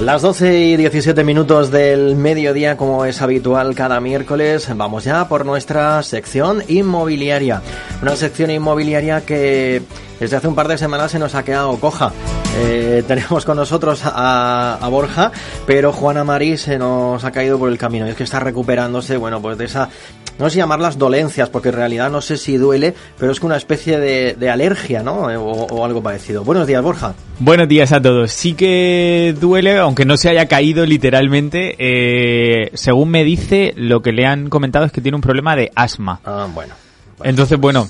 Las 12 y 17 minutos del mediodía, como es habitual cada miércoles, vamos ya por nuestra sección inmobiliaria. Una sección inmobiliaria que desde hace un par de semanas se nos ha quedado coja. Eh, tenemos con nosotros a, a, Borja, pero Juana Marí se nos ha caído por el camino. Y es que está recuperándose, bueno, pues de esa no sé si llamarlas dolencias, porque en realidad no sé si duele, pero es que una especie de, alergia, ¿no? Eh, o, algo parecido. Buenos días, Borja. Buenos días a todos. Sí que duele, aunque no se haya caído literalmente. Eh, según me dice, lo que le han comentado es que tiene un problema de asma. Ah, bueno. Entonces, bueno,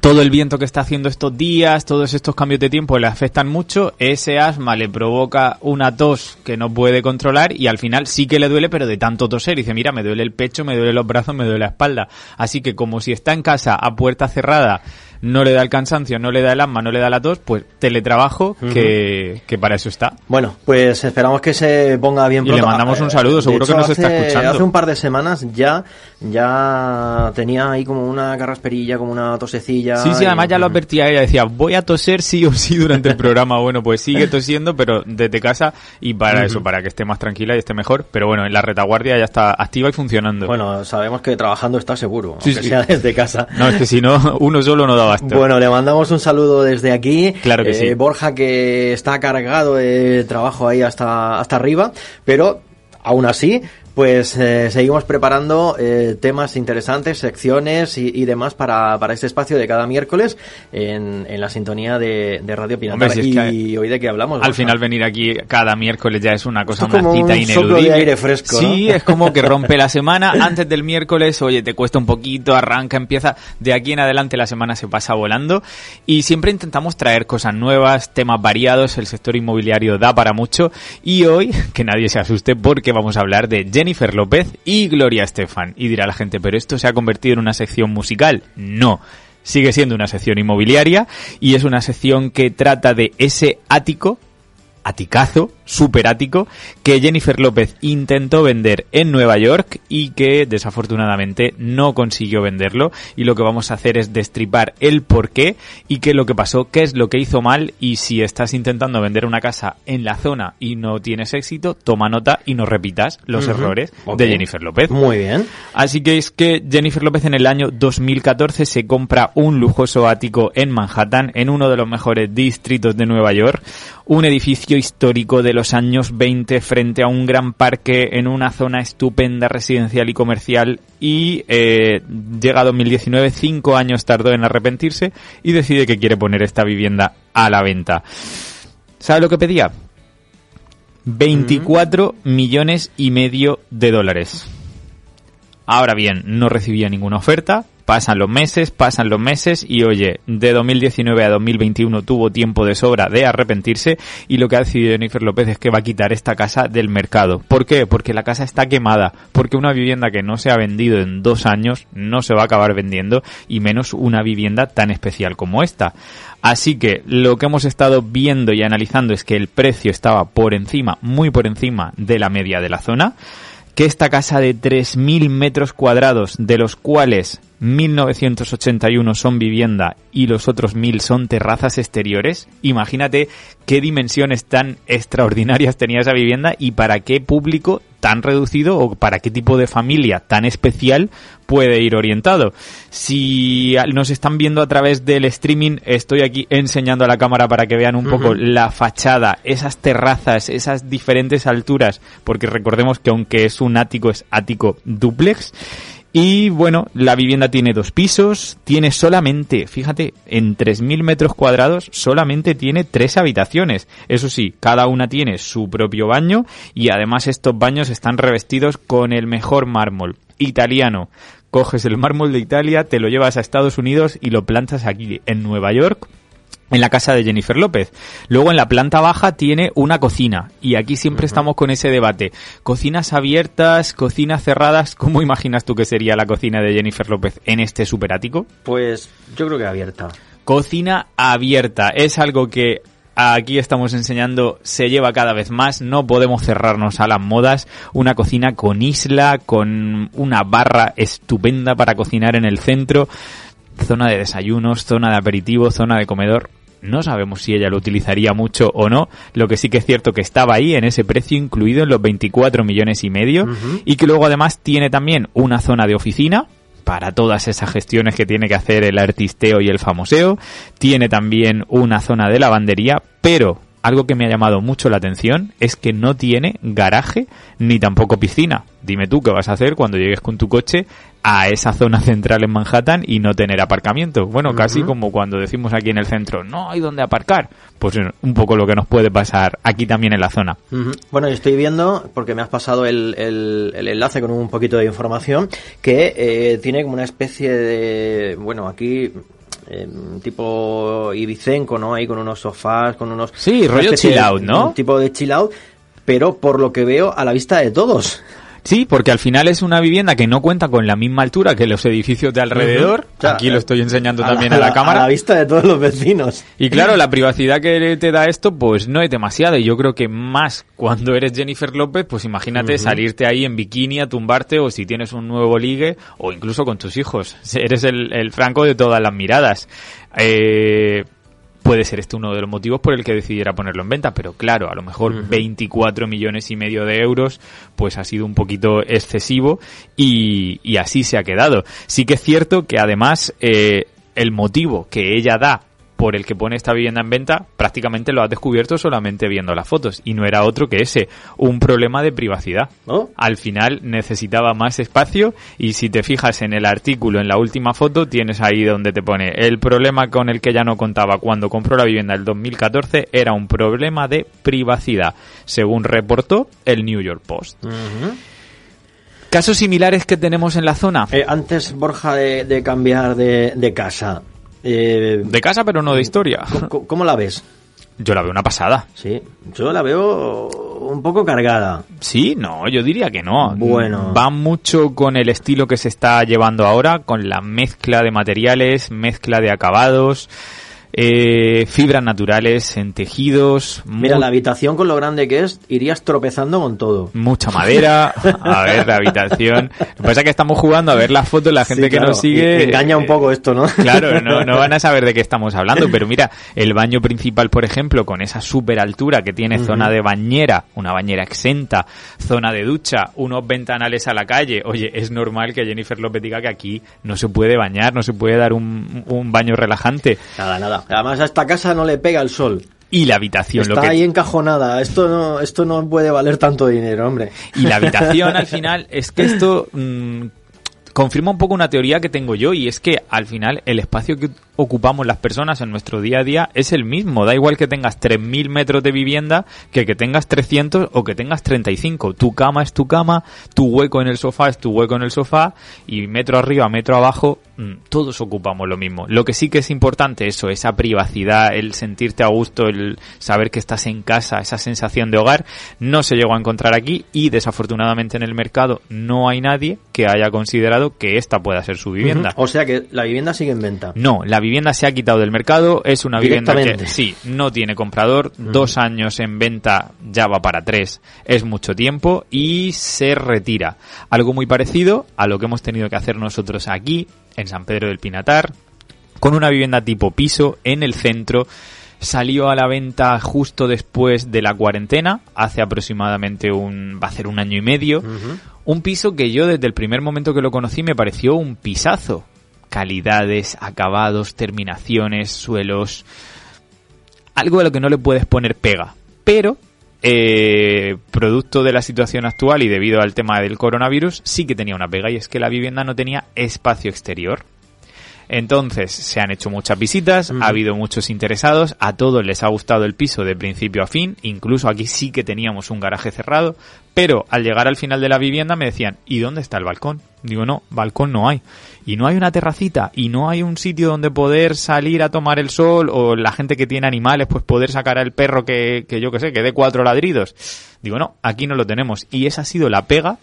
todo el viento que está haciendo estos días, todos estos cambios de tiempo le afectan mucho, ese asma le provoca una tos que no puede controlar y al final sí que le duele, pero de tanto toser. dice, mira, me duele el pecho, me duele los brazos, me duele la espalda. Así que como si está en casa a puerta cerrada no le da el cansancio, no le da el asma, no le da la tos, pues teletrabajo, que, que, para eso está. Bueno, pues esperamos que se ponga bien pronto. Y le mandamos un saludo, seguro que nos está escuchando. Hace un par de semanas ya, ya tenía ahí como una carrasperilla, como una tosecilla. Sí, sí, además ya lo advertía ella, decía, voy a toser sí o sí durante el programa. Bueno, pues sigue tosiendo, pero desde casa y para eso, para que esté más tranquila y esté mejor. Pero bueno, en la retaguardia ya está activa y funcionando. Bueno, sabemos que trabajando está seguro, aunque sea desde casa. No, es que si no, uno solo no daba bueno, le mandamos un saludo desde aquí. Claro que eh, sí. Borja que está cargado de trabajo ahí hasta, hasta arriba, pero aún así pues eh, seguimos preparando eh, temas interesantes, secciones y, demás para, para, este espacio de cada miércoles en, en la sintonía de, de Radio Pinatar. y hoy de qué hablamos. Al final venir aquí cada miércoles ya es una cosa, una cita ineludible. de aire fresco. Sí, es como que rompe la semana. Antes del miércoles, oye, te cuesta un poquito, arranca, empieza. De aquí en adelante la semana se pasa volando. Y siempre intentamos traer cosas nuevas, temas variados. El sector inmobiliario da para mucho. Y hoy, que nadie se asuste porque vamos a hablar de Jennifer López y Gloria Estefan. Y dirá la gente, ¿pero esto se ha convertido en una sección musical? No. Sigue siendo una sección inmobiliaria y es una sección que trata de ese ático, aticazo, superático que Jennifer López intentó vender en Nueva York y que desafortunadamente no consiguió venderlo. Y lo que vamos a hacer es destripar el por qué y qué es lo que pasó, qué es lo que hizo mal. Y si estás intentando vender una casa en la zona y no tienes éxito, toma nota y no repitas los errores de Jennifer López. Muy bien. Así que es que Jennifer López en el año 2014 se compra un lujoso ático en Manhattan, en uno de los mejores distritos de Nueva York, un edificio histórico de los años 20 frente a un gran parque en una zona estupenda residencial y comercial y eh, llega a 2019, cinco años tardó en arrepentirse y decide que quiere poner esta vivienda a la venta. ¿Sabe lo que pedía? 24 millones y medio de dólares. Ahora bien, no recibía ninguna oferta, Pasan los meses, pasan los meses y oye, de 2019 a 2021 tuvo tiempo de sobra de arrepentirse y lo que ha decidido Jennifer López es que va a quitar esta casa del mercado. ¿Por qué? Porque la casa está quemada, porque una vivienda que no se ha vendido en dos años no se va a acabar vendiendo y menos una vivienda tan especial como esta. Así que lo que hemos estado viendo y analizando es que el precio estaba por encima, muy por encima de la media de la zona que esta casa de 3.000 metros cuadrados, de los cuales 1.981 son vivienda y los otros 1.000 son terrazas exteriores, imagínate qué dimensiones tan extraordinarias tenía esa vivienda y para qué público tan reducido o para qué tipo de familia tan especial puede ir orientado. Si nos están viendo a través del streaming, estoy aquí enseñando a la cámara para que vean un poco la fachada, esas terrazas, esas diferentes alturas, porque recordemos que aunque es un ático, es ático duplex. Y bueno, la vivienda tiene dos pisos, tiene solamente, fíjate, en 3.000 metros cuadrados solamente tiene tres habitaciones. Eso sí, cada una tiene su propio baño y además estos baños están revestidos con el mejor mármol italiano. Coges el mármol de Italia, te lo llevas a Estados Unidos y lo plantas aquí en Nueva York en la casa de Jennifer López. Luego en la planta baja tiene una cocina. Y aquí siempre estamos con ese debate. Cocinas abiertas, cocinas cerradas, ¿cómo imaginas tú que sería la cocina de Jennifer López en este superático? Pues yo creo que abierta. Cocina abierta. Es algo que aquí estamos enseñando. Se lleva cada vez más, no podemos cerrarnos a las modas, una cocina con isla, con una barra estupenda para cocinar en el centro, zona de desayunos, zona de aperitivo, zona de comedor, No sabemos si ella lo utilizaría mucho o no. Lo que sí que es cierto que estaba ahí en ese precio incluido en los 24 millones y medio y que luego además tiene también una zona de oficina para todas esas gestiones que tiene que hacer el artisteo y el famoseo. Tiene también una zona de lavandería, pero algo que me ha llamado mucho la atención es que no tiene garaje ni tampoco piscina. Dime tú qué vas a hacer cuando llegues con tu coche a esa zona central en Manhattan y no tener aparcamiento. Bueno, casi como cuando decimos aquí en el centro, no hay donde aparcar. Pues un poco lo que nos puede pasar aquí también en la zona. Bueno, yo estoy viendo, porque me has pasado el, el, enlace con un poquito de información, que eh, tiene como una especie de, bueno, aquí eh, tipo ibicenco, ¿no? Ahí con unos sofás, con unos... Sí, rollo chill out, ¿no? Un tipo de chill out, pero por lo que veo a la vista de todos. Sí, porque al final es una vivienda que no cuenta con la misma altura que los edificios de alrededor. Aquí lo estoy enseñando también a la, cámara. A la vista de todos los vecinos. Y claro, la privacidad que te da esto, pues no es demasiada. Y yo creo que más cuando eres Jennifer López, pues imagínate salirte ahí en bikini a tumbarte o si tienes un nuevo ligue o incluso con tus hijos. Eres el, el franco de todas las miradas. Eh, puede ser este uno de los motivos por el que decidiera ponerlo en venta, pero claro, a lo mejor 24 millones y medio de euros, pues ha sido un poquito excesivo y, y así se ha quedado. Sí que es cierto que además eh, el motivo que ella da por el que pone esta vivienda en venta, prácticamente lo has descubierto solamente viendo las fotos. Y no era otro que ese, un problema de privacidad. Al final necesitaba más espacio y si te fijas en el artículo, en la última foto, tienes ahí donde te pone el problema con el que ya no contaba cuando compró la vivienda el 2014 era un problema de privacidad, según reportó el New York Post. ¿Casos similares que tenemos en la zona? Eh, antes, Borja, de, cambiar de casa, eh, de casa, pero no de historia. ¿Cómo, la ves? Yo la veo una pasada. Sí, yo la veo un poco cargada. Sí, no, yo diría que no. Bueno. Va mucho con el estilo que se está llevando ahora, con la mezcla de materiales, mezcla de acabados eh, fibras naturales en tejidos. Mira, la habitación con lo grande que es, irías tropezando con todo. Mucha madera. A ver, la habitación. Lo que pasa es que estamos jugando a ver las fotos, la gente que nos sigue. Engaña un poco esto, ¿no? Claro, no, no van a saber de qué estamos hablando, pero mira, el baño principal, por ejemplo, con esa super altura que tiene zona de bañera, una bañera exenta, zona de ducha, unos ventanales a la calle. Oye, es normal que Jennifer López diga que aquí no se puede bañar, no se puede dar un, un baño relajante. Nada, nada. Además a esta casa no le pega el sol. Y la habitación. Está lo que... ahí encajonada. Esto no, esto no puede valer tanto dinero, hombre. Y la habitación al final es que esto mm, confirma un poco una teoría que tengo yo y es que al final el espacio que ocupamos las personas en nuestro día a día es el mismo. Da igual que tengas 3.000 metros de vivienda que que tengas 300 o que tengas 35. Tu cama es tu cama, tu hueco en el sofá es tu hueco en el sofá y metro arriba, metro abajo, todos ocupamos lo mismo. Lo que sí que es importante eso, esa privacidad, el sentirte a gusto, el saber que estás en casa, esa sensación de hogar, no se llegó a encontrar aquí y desafortunadamente en el mercado no hay nadie que haya considerado que esta pueda ser su vivienda. O sea que la vivienda sigue en venta. No, la vivienda se ha quitado del mercado, es una vivienda que sí, no tiene comprador, mm. dos años en venta ya va para tres, es mucho tiempo y se retira. Algo muy parecido a lo que hemos tenido que hacer nosotros aquí, en San Pedro del Pinatar, con una vivienda tipo piso en el centro salió a la venta justo después de la cuarentena, hace aproximadamente un, va a ser un año y medio. Un piso que yo desde el primer momento que lo conocí me pareció un pisazo calidades, acabados, terminaciones, suelos, algo de lo que no le puedes poner pega. Pero, eh, producto de la situación actual y debido al tema del coronavirus, sí que tenía una pega y es que la vivienda no tenía espacio exterior. Entonces, se han hecho muchas visitas, ha habido muchos interesados, a todos les ha gustado el piso de principio a fin, incluso aquí sí que teníamos un garaje cerrado, pero al llegar al final de la vivienda me decían, ¿y dónde está el balcón? Digo, no, balcón no hay. Y no hay una terracita, y no hay un sitio donde poder salir a tomar el sol, o la gente que tiene animales, pues poder sacar al perro que, que yo que sé, que dé cuatro ladridos. Digo, no, aquí no lo tenemos. Y esa ha sido la pega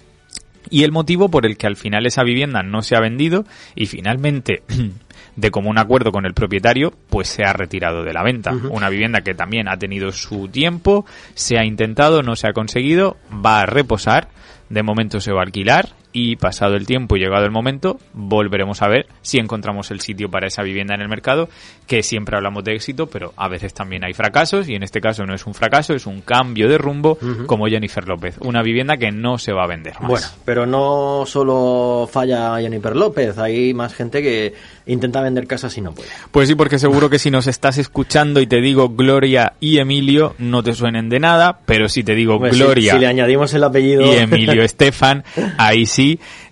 y el motivo por el que al final esa vivienda no se ha vendido y finalmente de común acuerdo con el propietario pues se ha retirado de la venta. Una vivienda que también ha tenido su tiempo, se ha intentado, no se ha conseguido, va a reposar De momento se va a alquilar y pasado el tiempo y llegado el momento, volveremos a ver si encontramos el sitio para esa vivienda en el mercado, que siempre hablamos de éxito, pero a veces también hay fracasos y en este caso no es un fracaso, es un cambio de rumbo como Jennifer López, una vivienda que no se va a vender más. Bueno, pero no solo falla Jennifer López, hay más gente que intenta vender casas y no puede. Pues sí, porque seguro que si nos estás escuchando y te digo Gloria y Emilio, no te suenen de nada, pero si te digo Pues Gloria Si, si le añadimos el apellido. y Emilio Estefan, ahí sí.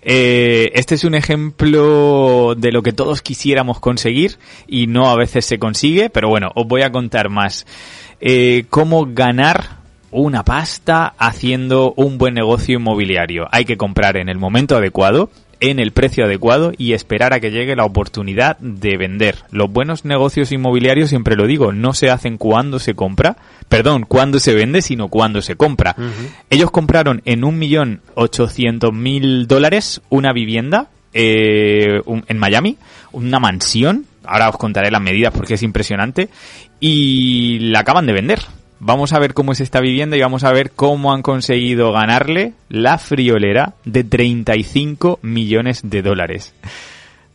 Eh, este es un ejemplo de lo que todos quisiéramos conseguir y no a veces se consigue, pero bueno, os voy a contar más. Eh, cómo ganar una pasta haciendo un buen negocio inmobiliario. Hay que comprar en el momento adecuado, en el precio adecuado y esperar a que llegue la oportunidad de vender. Los buenos negocios inmobiliarios, siempre lo digo, no se hacen cuando se compra, perdón, cuando se vende, sino cuando se compra. Ellos compraron en un millón ochocientos mil dólares una vivienda eh, un- en Miami, una mansión. Ahora os contaré las medidas porque es impresionante. Y la acaban de vender. Vamos a ver cómo es esta vivienda y vamos a ver cómo han conseguido ganarle la friolera de 35 millones de dólares.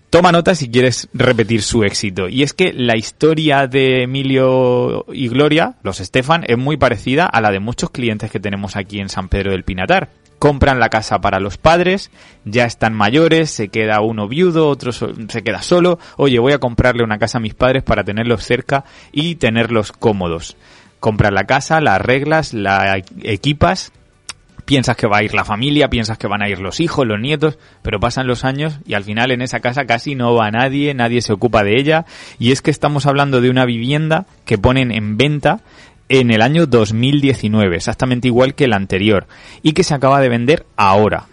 Toma nota si quieres repetir su éxito. Y es que la historia de Emilio y Gloria, los Estefan, es muy parecida a la de muchos clientes que tenemos aquí en San Pedro del Pinatar. Compran la casa para los padres, ya están mayores, se queda uno viudo, otro se queda solo. Oye, voy a comprarle una casa a mis padres para tenerlos cerca y tenerlos cómodos. Compras la casa, la arreglas, la equipas piensas que va a ir la familia, piensas que van a ir los hijos, los nietos, pero pasan los años y al final en esa casa casi no va nadie, nadie se ocupa de ella. Y es que estamos hablando de una vivienda que ponen en venta en el año 2019, exactamente igual que el anterior, y que se acaba de vender ahora.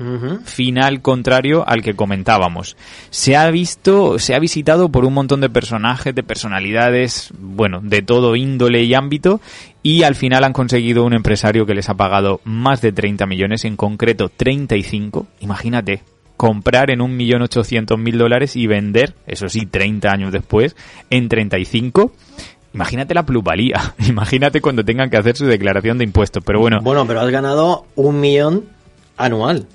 Final contrario al que comentábamos. Se ha visto, se ha visitado por un montón de personajes, de personalidades, bueno, de todo índole y ámbito, y al final han conseguido un empresario que les ha pagado más de 30 millones, en concreto 35. Imagínate, comprar en un millón ochocientos mil dólares y vender, eso sí, 30 años después, en 35. Imagínate la plusvalía. Imagínate cuando tengan que hacer su declaración de impuestos. Pero bueno, Bueno, pero has ganado un millón anual.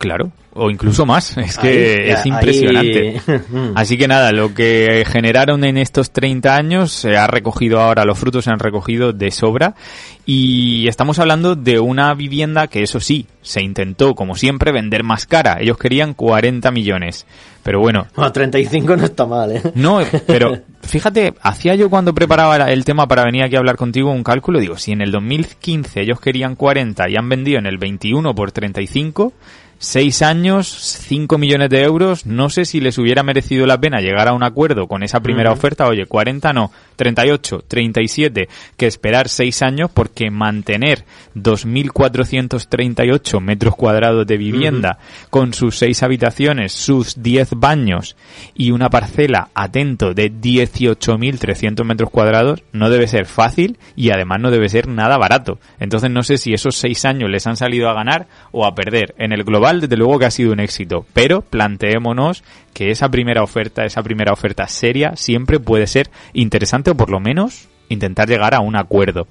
Claro. O incluso más. Es que Ahí, es ahí- impresionante. Así que nada, lo que generaron en estos 30 años se ha recogido ahora, los frutos se han recogido de sobra. Y estamos hablando de una vivienda que eso sí, se intentó, como siempre, vender más cara. Ellos querían 40 millones. Pero bueno, Bueno, 35 no está mal, ¿eh? no, pero fíjate, hacía yo cuando preparaba el tema para venir aquí a hablar contigo un cálculo, digo, si en el 2015 ellos querían 40 y han vendido en el 21 por 35, 6 años, 5 millones de euros, no sé si les hubiera merecido la pena llegar a un acuerdo con esa primera oferta, oye, 40 no, 38, 37, que esperar 6 años porque mantener 2.438 metros cuadrados de vivienda con sus 6 habitaciones, sus 10 baños y una parcela, atento, de 18.300 metros cuadrados, no debe ser fácil y además no debe ser nada barato. Entonces no sé si esos 6 años les han salido a ganar o a perder. En el global, desde luego que ha sido un éxito, pero planteémonos que esa primera oferta, esa primera oferta seria, siempre puede ser interesante o por lo menos intentar llegar a un acuerdo.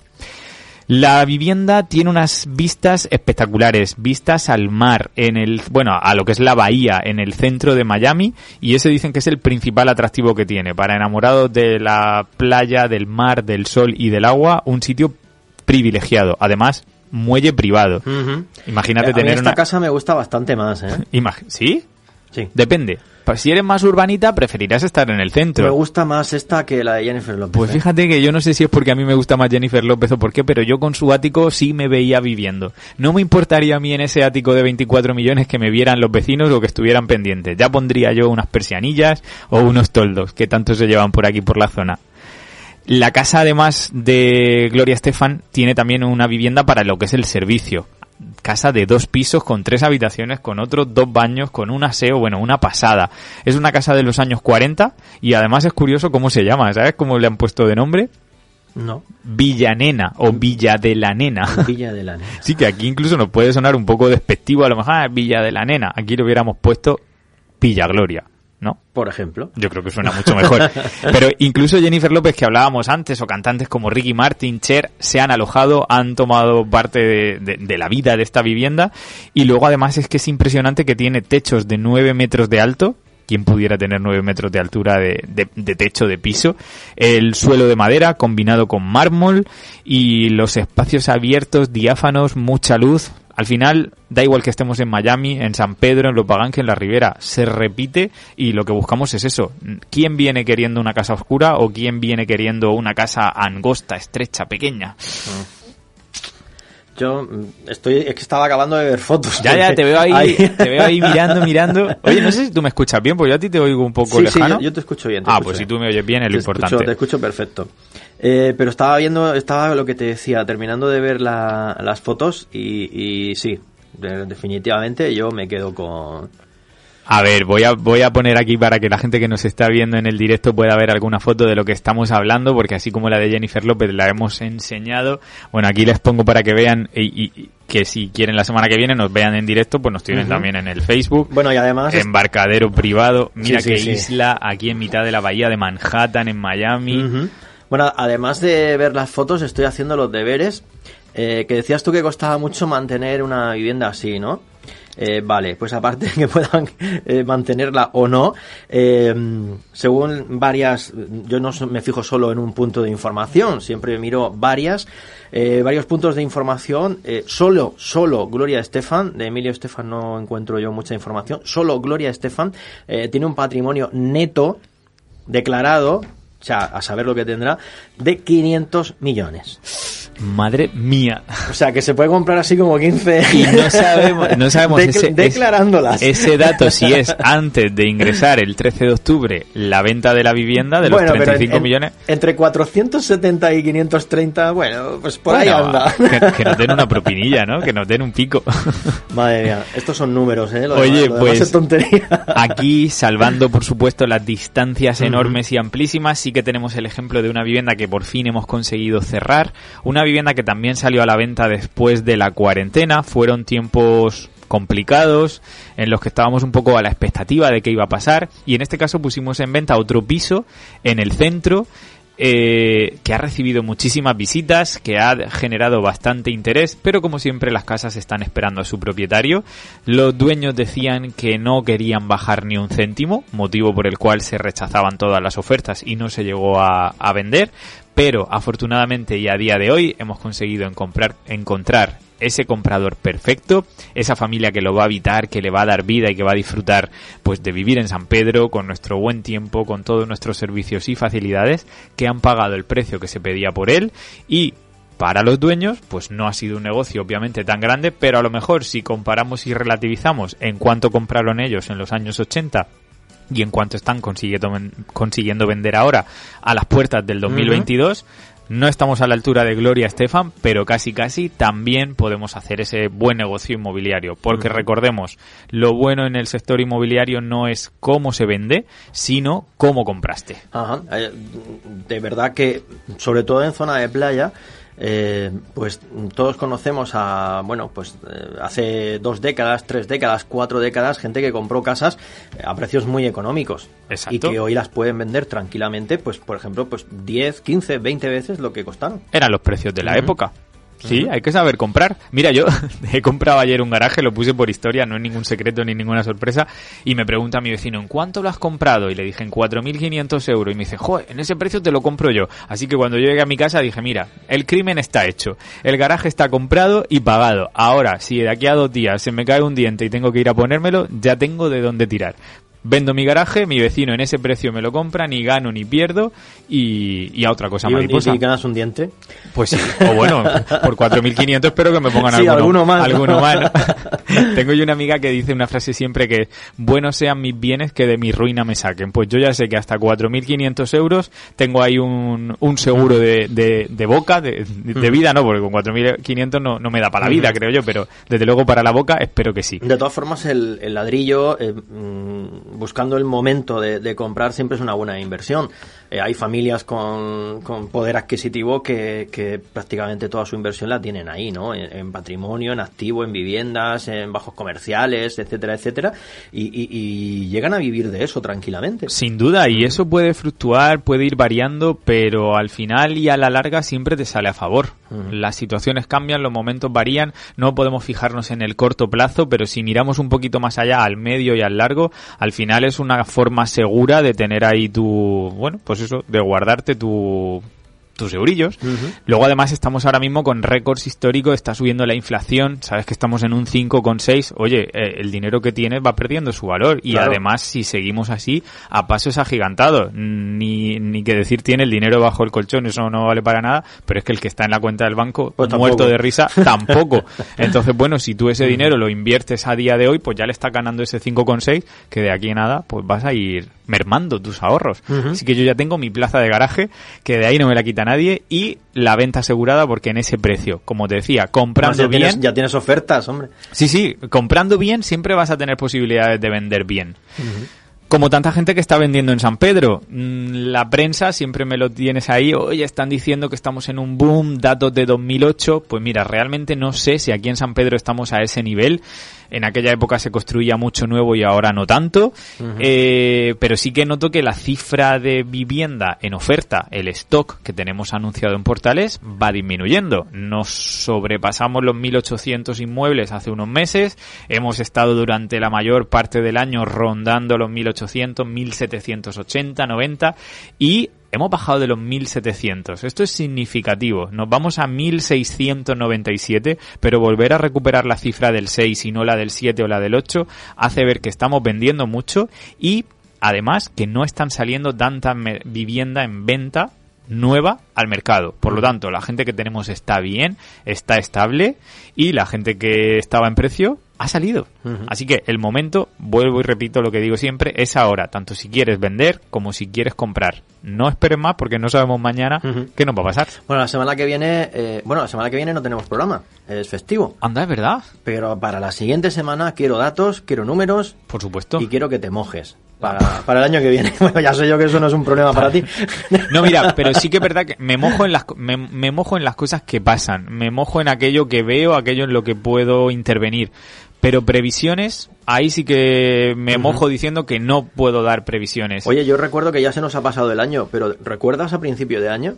La vivienda tiene unas vistas espectaculares, vistas al mar, en el, bueno, a lo que es la bahía, en el centro de Miami, y ese dicen que es el principal atractivo que tiene. Para enamorados de la playa, del mar, del sol y del agua, un sitio privilegiado. Además, muelle privado. Imagínate A mí tener esta una... casa me gusta bastante más, ¿eh? Imag- ¿Sí? Sí. Depende. Pues si eres más urbanita, preferirás estar en el centro. Me gusta más esta que la de Jennifer López. Pues ¿eh? fíjate que yo no sé si es porque a mí me gusta más Jennifer López o por qué, pero yo con su ático sí me veía viviendo. No me importaría a mí en ese ático de 24 millones que me vieran los vecinos o que estuvieran pendientes. Ya pondría yo unas persianillas o unos toldos que tanto se llevan por aquí por la zona. La casa, además de Gloria Estefan, tiene también una vivienda para lo que es el servicio. Casa de dos pisos con tres habitaciones, con otros dos baños, con un aseo, bueno, una pasada. Es una casa de los años 40 y además es curioso cómo se llama, ¿sabes cómo le han puesto de nombre? No. Villanena o Villa de la Nena. Villa de la Nena. Sí, que aquí incluso nos puede sonar un poco despectivo, a lo mejor ah, Villa de la Nena. Aquí le hubiéramos puesto Villa Gloria. ¿No? Por ejemplo. Yo creo que suena mucho mejor. Pero incluso Jennifer López, que hablábamos antes, o cantantes como Ricky Martin, Cher, se han alojado, han tomado parte de, de, la vida de esta vivienda. Y luego además es que es impresionante que tiene techos de 9 metros de alto, quien pudiera tener 9 metros de altura de, de, techo de piso, el suelo de madera combinado con mármol y los espacios abiertos, diáfanos, mucha luz. Al final, da igual que estemos en Miami, en San Pedro, en Lopaganque, en la Ribera, se repite y lo que buscamos es eso. ¿Quién viene queriendo una casa oscura o quién viene queriendo una casa angosta, estrecha, pequeña? Ah. Yo estoy, es que estaba acabando de ver fotos. Ya, ya, te veo ahí, te veo ahí mirando, mirando. Oye, no sé si tú me escuchas bien, porque yo a ti te oigo un poco lejano. Sí, yo, te escucho bien. ah, pues si tú me oyes bien es lo importante. te escucho perfecto. Eh, pero estaba viendo, estaba lo que te decía, terminando de ver las fotos y, y sí, definitivamente yo me quedo con, a ver, voy a, voy a poner aquí para que la gente que nos está viendo en el directo pueda ver alguna foto de lo que estamos hablando, porque así como la de Jennifer López la hemos enseñado, bueno, aquí les pongo para que vean y, que si quieren la semana que viene nos vean en directo, pues nos tienen también en el Facebook. Bueno, y además... Embarcadero privado, mira qué isla, aquí en mitad de la bahía de Manhattan, en Miami. Bueno, además de ver las fotos, estoy haciendo los deberes. Eh, que decías tú que costaba mucho mantener una vivienda así, ¿no? Eh, vale, pues aparte que puedan eh, mantenerla o no, eh, según varias, yo no me fijo solo en un punto de información, siempre miro varias, varios puntos de información, solo, solo Gloria Estefan, de Emilio Estefan no encuentro yo mucha información, solo Gloria Estefan tiene un patrimonio neto declarado, o sea, a saber lo que tendrá, de 500 millones. Madre mía. O sea, que se puede comprar así como 15. Y no sabemos, no sabemos ese, declarándolas. ese dato si es antes de ingresar el 13 de octubre la venta de la vivienda de los 35 millones. Entre 470 y 530, bueno, pues por ahí anda. Que, nos den una propinilla, ¿no? Que nos den un pico. Madre mía, estos son números, ¿eh? Oye, pues aquí, salvando por supuesto las distancias enormes y amplísimas, sí que tenemos el ejemplo de una vivienda que por fin hemos conseguido cerrar. Una vivienda que también salió a la venta después de la cuarentena. Fueron tiempos complicados en los que estábamos un poco a la expectativa de qué iba a pasar y en este caso pusimos en venta otro piso en el centro eh, que ha recibido muchísimas visitas, que ha generado bastante interés, pero como siempre las casas están esperando a su propietario. Los dueños decían que no querían bajar ni un céntimo, motivo por el cual se rechazaban todas las ofertas y no se llegó a, a vender, pero afortunadamente y a día de hoy hemos conseguido encontrar, encontrar ese comprador perfecto, esa familia que lo va a habitar, que le va a dar vida y que va a disfrutar pues de vivir en San Pedro con nuestro buen tiempo, con todos nuestros servicios y facilidades, que han pagado el precio que se pedía por él. Y para los dueños, pues no ha sido un negocio obviamente tan grande, pero a lo mejor si comparamos y relativizamos en cuánto compraron ellos en los años 80 y en cuanto están consiguiendo, consiguiendo vender ahora a las puertas del 2022, no estamos a la altura de Gloria Estefan, pero casi casi también podemos hacer ese buen negocio inmobiliario. Porque recordemos, lo bueno en el sector inmobiliario no es cómo se vende, sino cómo compraste. Ajá. Eh, de verdad que, sobre todo en zona de playa, eh, pues todos conocemos a, bueno, pues eh, hace dos décadas, tres décadas, cuatro décadas, gente que compró casas eh, a precios muy económicos. Y que hoy las pueden vender tranquilamente, pues por ejemplo, pues 10, 15, 20 veces lo que costaron. Eran los precios de la época. Sí, hay que saber comprar. Mira, yo he comprado ayer un garaje, lo puse por historia, no es ningún secreto ni ninguna sorpresa, y me pregunta mi vecino, ¿en cuánto lo has comprado? Y le dije, en 4.500 euros. Y me dice, joder, en ese precio te lo compro yo. Así que cuando yo llegué a mi casa dije, mira, el crimen está hecho. El garaje está comprado y pagado. Ahora, si de aquí a dos días se me cae un diente y tengo que ir a ponérmelo, ya tengo de dónde tirar vendo mi garaje, mi vecino en ese precio me lo compra, ni gano ni pierdo y, a otra cosa mariposa. ¿Y ganas un diente? Pues sí, o bueno, por 4.500 espero que me pongan alguno, más. Alguno más. Tengo yo una amiga que dice una frase siempre que buenos sean mis bienes que de mi ruina me saquen. Pues yo ya sé que hasta 4.500 euros tengo ahí un, un seguro de, de, boca, de, de, vida, no, porque con 4.500 no, no me da para la vida, creo yo, pero desde luego para la boca espero que sí. De todas formas, el, el ladrillo... Eh, mm, buscando el momento de, comprar siempre es una buena inversión. eh, hay familias con, con poder adquisitivo que, que, prácticamente toda su inversión la tienen ahí, ¿no? En, patrimonio, en activo, en viviendas, en bajos comerciales, etcétera, etcétera, y, y, llegan a vivir de eso tranquilamente. Sin duda, y eso puede fluctuar, puede ir variando, pero al final y a la larga siempre te sale a favor. Las situaciones cambian, los momentos varían, no podemos fijarnos en el corto plazo, pero si miramos un poquito más allá, al medio y al largo, al final es una forma segura de tener ahí tu, bueno, pues eso, de guardarte tu, tus eurillos. Luego además estamos ahora mismo con récords históricos, está subiendo la inflación, sabes que estamos en un 5,6, oye, eh, el dinero que tienes va perdiendo su valor y además si seguimos así, a pasos agigantados, ni, ni que decir tiene el dinero bajo el colchón, eso no vale para nada, pero es que el que está en la cuenta del banco, pues muerto de risa, tampoco. Entonces, bueno, si tú ese dinero lo inviertes a día de hoy, pues ya le está ganando ese 5,6, que de aquí a nada, pues vas a ir mermando tus ahorros. Así que yo ya tengo mi plaza de garaje, que de ahí no me la quita nadie, y la venta asegurada porque en ese precio, como te decía, comprando bien... ya tienes ofertas, hombre. Sí, sí, comprando bien siempre vas a tener posibilidades de vender bien. Como tanta gente que está vendiendo en San Pedro. Mm, la prensa siempre me lo tienes ahí. Oye, están diciendo que estamos en un boom, datos de 2008. Pues mira, realmente no sé si aquí en San Pedro estamos a ese nivel en aquella época se construía mucho nuevo y ahora no tanto, eh, pero sí que noto que la cifra de vivienda en oferta, el stock que tenemos anunciado en portales, va disminuyendo. Nos sobrepasamos los 1.800 inmuebles hace unos meses, hemos estado durante la mayor parte del año rondando los 1.800, 1.780, 90 y hemos bajado de los 1700. Esto es significativo. Nos vamos a 1697, pero volver a recuperar la cifra del 6 y no la del 7 o la del 8 hace ver que estamos vendiendo mucho y además que no están saliendo tanta vivienda en venta nueva al mercado. Por lo tanto, la gente que tenemos está bien, está estable y la gente que estaba en precio ha salido. Así que el momento, vuelvo y repito lo que digo siempre, es ahora, tanto si quieres vender como si quieres comprar. No esperes más porque no sabemos mañana qué nos va a pasar. Bueno, la semana que viene, eh, bueno, la semana que viene no tenemos programa, es festivo. Anda, es verdad. Pero para la siguiente semana quiero datos, quiero números. Por supuesto. Y quiero que te mojes. Para, para, el año que viene. Bueno, ya sé yo que eso no es un problema para ti. No, mira, pero sí que es verdad que me mojo en las me, me, mojo en las cosas que pasan, me mojo en aquello que veo, aquello en lo que puedo intervenir. Pero previsiones, ahí sí que me mojo diciendo que no puedo dar previsiones. Oye, yo recuerdo que ya se nos ha pasado el año, pero ¿recuerdas a principio de año?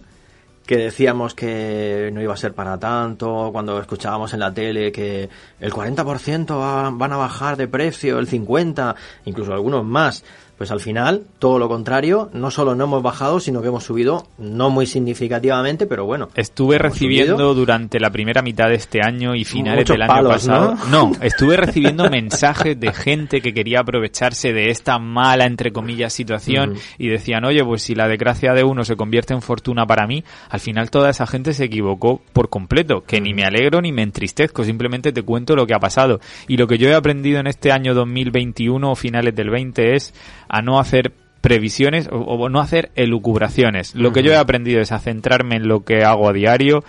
que decíamos que no iba a ser para tanto, cuando escuchábamos en la tele que el 40% van a bajar de precio, el 50%, incluso algunos más. Pues al final, todo lo contrario, no solo no hemos bajado, sino que hemos subido, no muy significativamente, pero bueno. Estuve recibiendo durante la primera mitad de este año y finales del año pasado. ¿no? estuve recibiendo mensajes de gente que quería aprovecharse de esta mala, entre comillas, situación y decían, oye, pues si la desgracia de uno se convierte en fortuna para mí, al final toda esa gente se equivocó por completo, que ni me alegro ni me entristezco, simplemente te cuento lo que ha pasado. Y lo que yo he aprendido en este año 2021 o finales del 20 es a no hacer previsiones o, no hacer elucubraciones. Lo que yo he aprendido es a centrarme en lo que hago a diario,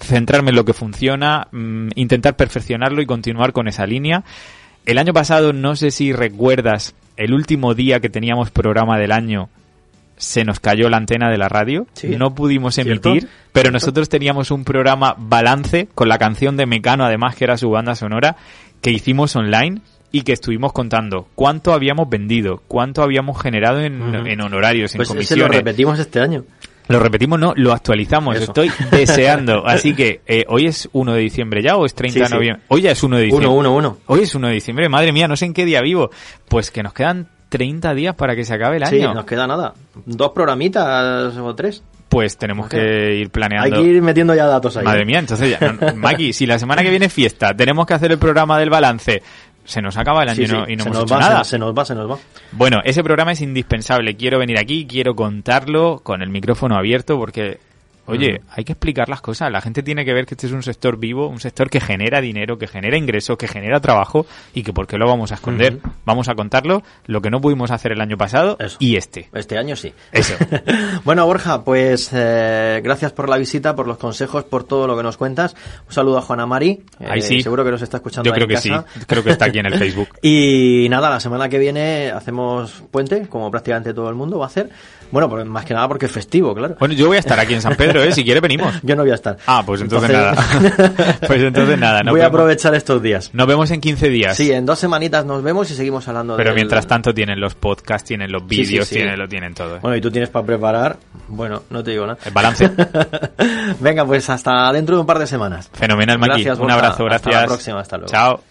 centrarme en lo que funciona, mm, intentar perfeccionarlo y continuar con esa línea. El año pasado, no sé si recuerdas, el último día que teníamos programa del año, se nos cayó la antena de la radio, no pudimos emitir, pero nosotros teníamos un programa balance con la canción de Mecano, además que era su banda sonora, que hicimos online y que estuvimos contando cuánto habíamos vendido, cuánto habíamos generado en, honorarios, en pues comisiones. lo repetimos este año. Lo repetimos, no, lo actualizamos. Estoy deseando. Así que, eh, ¿hoy es 1 de diciembre ya o es 30 de noviembre? Hoy ya es 1 de diciembre. 1, 1, 1. Hoy es 1 de diciembre. Madre mía, no sé en qué día vivo. Pues que nos quedan 30 días para que se acabe el año. Sí, nos queda nada. Dos programitas o tres pues tenemos que ir planeando. Hay que ir metiendo ya datos ahí. Madre mía, entonces ya, Maki, si la semana que viene es fiesta, tenemos que hacer el programa del balance, se nos acaba el año y no, hemos hecho nada. Se, nos va, se nos va. Bueno, ese programa es indispensable. Quiero venir aquí, quiero contarlo con el micrófono abierto porque Oye, hay que explicar las cosas. La gente tiene que ver que este es un sector vivo, un sector que genera dinero, que genera ingresos, que genera trabajo y que por qué lo vamos a esconder. Vamos a contarlo, lo que no pudimos hacer el año pasado y este. Este año sí. Eso. bueno, Borja, pues eh, gracias por la visita, por los consejos, por todo lo que nos cuentas. Un saludo a Juana Mari. Ahí sí. Seguro que nos está escuchando. Yo creo que sí. Creo que está aquí en el Facebook. y nada, la semana que viene hacemos puente, como prácticamente todo el mundo va a hacer. Bueno, pues más que nada porque es festivo, claro. Bueno, yo voy a estar aquí en San Pedro, ¿eh? Si quiere venimos. yo no voy a estar. Ah, pues entonces, nada. pues entonces nada. voy a aprovechar estos días. Nos vemos en 15 días. Sí, en dos semanitas nos vemos y seguimos hablando Pero mientras tanto tienen los podcasts, tienen los vídeos, tienen, lo tienen todo. ¿eh? Bueno, y tú tienes para preparar. Bueno, no te digo nada. El balance. Venga, pues hasta dentro de un par de semanas. Fenomenal, Maki. un abrazo, gracias. Hasta la próxima, hasta luego. Chao.